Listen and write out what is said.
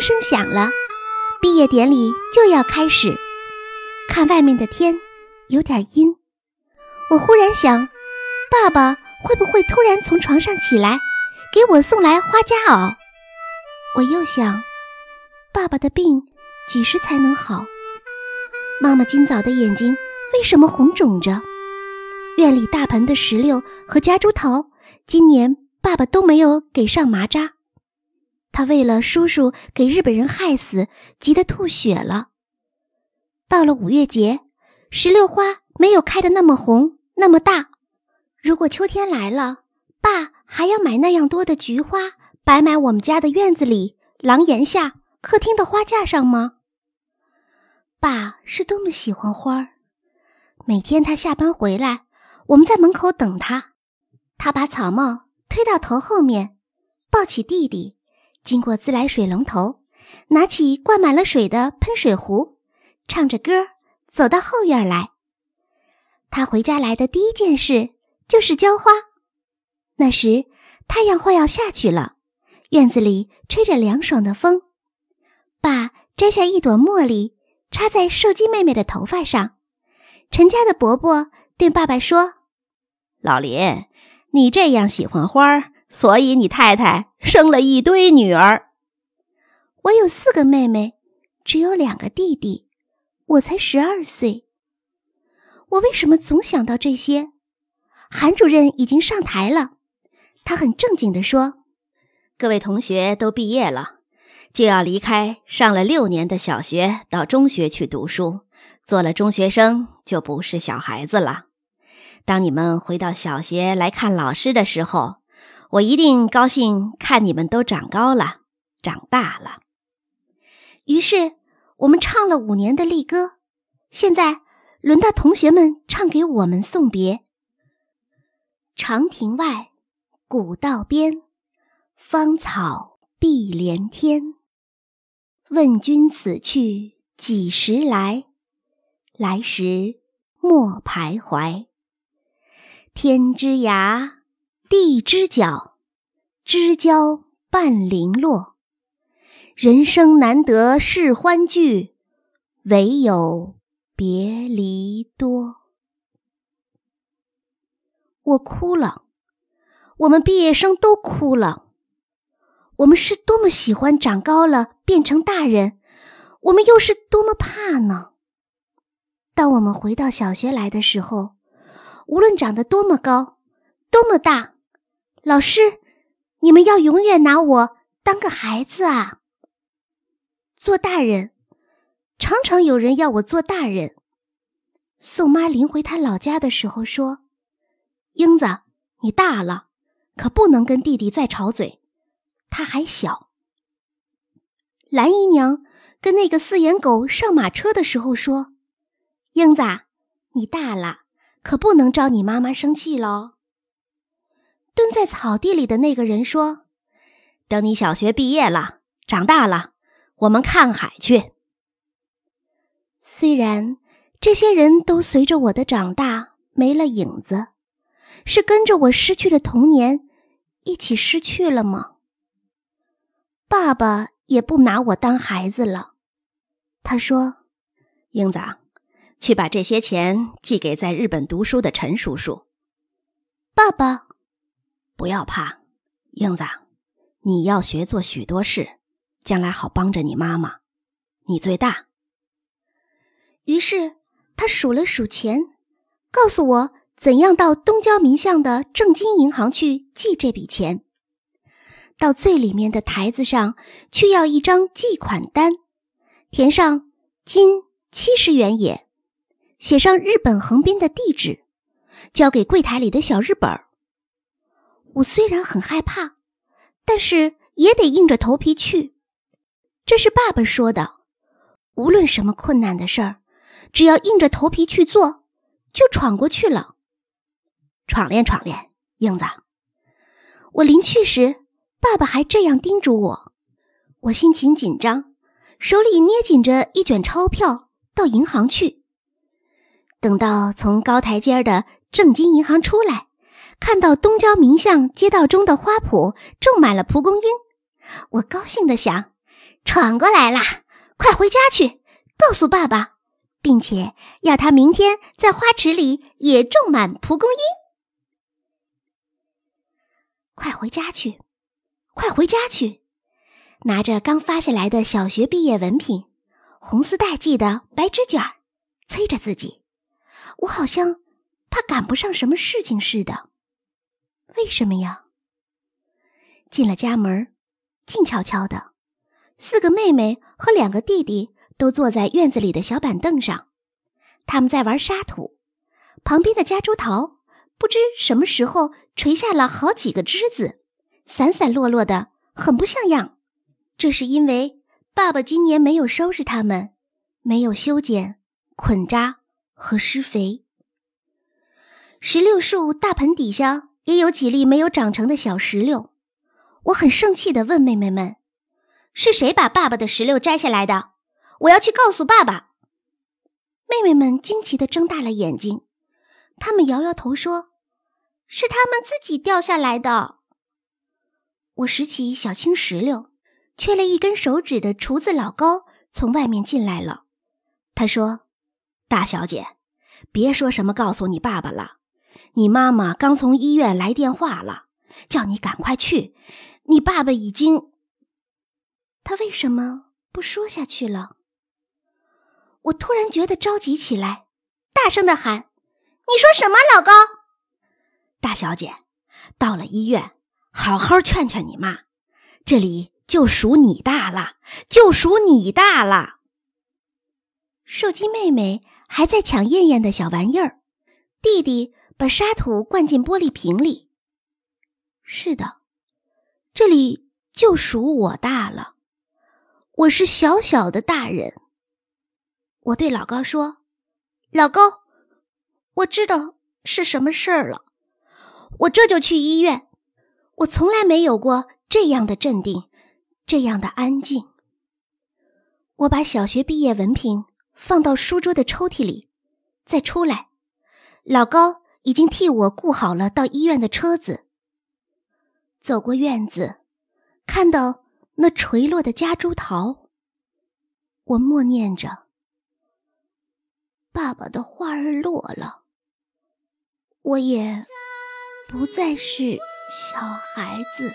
钟声响了，毕业典礼就要开始。看外面的天，有点阴。我忽然想，爸爸会不会突然从床上起来，给我送来花夹袄？我又想，爸爸的病几时才能好？妈妈今早的眼睛为什么红肿着？院里大盆的石榴和夹竹桃，今年爸爸都没有给上麻扎。他为了叔叔给日本人害死，急得吐血了。到了五月节，石榴花没有开的那么红那么大。如果秋天来了，爸还要买那样多的菊花，摆满我们家的院子里、廊檐下、客厅的花架上吗？爸是多么喜欢花儿，每天他下班回来，我们在门口等他。他把草帽推到头后面，抱起弟弟，经过自来水龙头，拿起灌满了水的喷水壶，唱着歌走到后院来。他回家来的第一件事就是浇花。那时太阳快要下去了，院子里吹着凉爽的风。爸摘下一朵茉莉。插在寿姬妹妹的头发上。陈家的伯伯对爸爸说：“老林，你这样喜欢花，所以你太太生了一堆女儿。我有四个妹妹，只有两个弟弟，我才十二岁。我为什么总想到这些？”韩主任已经上台了，他很正经地说：“各位同学都毕业了。”就要离开上了六年的小学，到中学去读书。做了中学生就不是小孩子了。当你们回到小学来看老师的时候，我一定高兴看你们都长高了，长大了。于是我们唱了五年的励歌，现在轮到同学们唱给我们送别。长亭外，古道边，芳草碧连天。问君此去几时来？来时莫徘徊。天之涯，地之角，知交半零落。人生难得是欢聚，唯有别离多。我哭了，我们毕业生都哭了。我们是多么喜欢长高了变成大人，我们又是多么怕呢？当我们回到小学来的时候，无论长得多么高，多么大，老师，你们要永远拿我当个孩子啊！做大人，常常有人要我做大人。宋妈临回她老家的时候说：“英子，你大了，可不能跟弟弟再吵嘴。”他还小。蓝姨娘跟那个四眼狗上马车的时候说：“英子，你大了，可不能招你妈妈生气喽。”蹲在草地里的那个人说：“等你小学毕业了，长大了，我们看海去。”虽然这些人都随着我的长大没了影子，是跟着我失去的童年一起失去了吗？爸爸也不拿我当孩子了，他说：“英子，去把这些钱寄给在日本读书的陈叔叔。”爸爸，不要怕，英子，你要学做许多事，将来好帮着你妈妈。你最大。于是他数了数钱，告诉我怎样到东郊民巷的正金银行去寄这笔钱。到最里面的台子上去要一张寄款单，填上金七十元也，写上日本横滨的地址，交给柜台里的小日本儿。我虽然很害怕，但是也得硬着头皮去。这是爸爸说的，无论什么困难的事儿，只要硬着头皮去做，就闯过去了。闯练闯练，英子，我临去时。爸爸还这样叮嘱我，我心情紧张，手里捏紧着一卷钞票，到银行去。等到从高台阶的正金银行出来，看到东郊民巷街道中的花圃种满了蒲公英，我高兴地想：闯过来啦！快回家去，告诉爸爸，并且要他明天在花池里也种满蒲公英。快回家去，快回家去！拿着刚发下来的小学毕业文凭，红丝带系的白纸卷儿，催着自己。我好像怕赶不上什么事情似的。为什么呀？进了家门，静悄悄的，四个妹妹和两个弟弟都坐在院子里的小板凳上，他们在玩沙土。旁边的夹竹桃不知什么时候垂下了好几个枝子，散散落落的，很不像样。这是因为爸爸今年没有收拾它们，没有修剪、捆扎和施肥。石榴树大盆底下也有几粒没有长成的小石榴。我很生气地问妹妹们：“是谁把爸爸的石榴摘下来的？我要去告诉爸爸。”妹妹们惊奇地睁大了眼睛，他们摇摇头说：“是他们自己掉下来的。”我拾起小青石榴，缺了一根手指的厨子老高从外面进来了。他说：“大小姐，别说什么告诉你爸爸了，你妈妈刚从医院来电话了，叫你赶快去。”你爸爸已经，他为什么不说下去了？我突然觉得着急起来，大声的喊：“你说什么，老高？大小姐，到了医院，好好劝劝你妈，这里就属你大了，就属你大了。”寿鸡妹妹还在抢燕燕的小玩意儿，弟弟把沙土灌进玻璃瓶里。是的。这里就属我大了，我是小小的大人。我对老高说：“老高，我知道是什么事儿了，我这就去医院。我从来没有过这样的镇定，这样的安静。”我把小学毕业文凭放到书桌的抽屉里，再出来，老高已经替我雇好了到医院的车子。走过院子，看到那垂落的夹竹桃，我默念着：“爸爸的花儿落了，我也不再是小孩子。”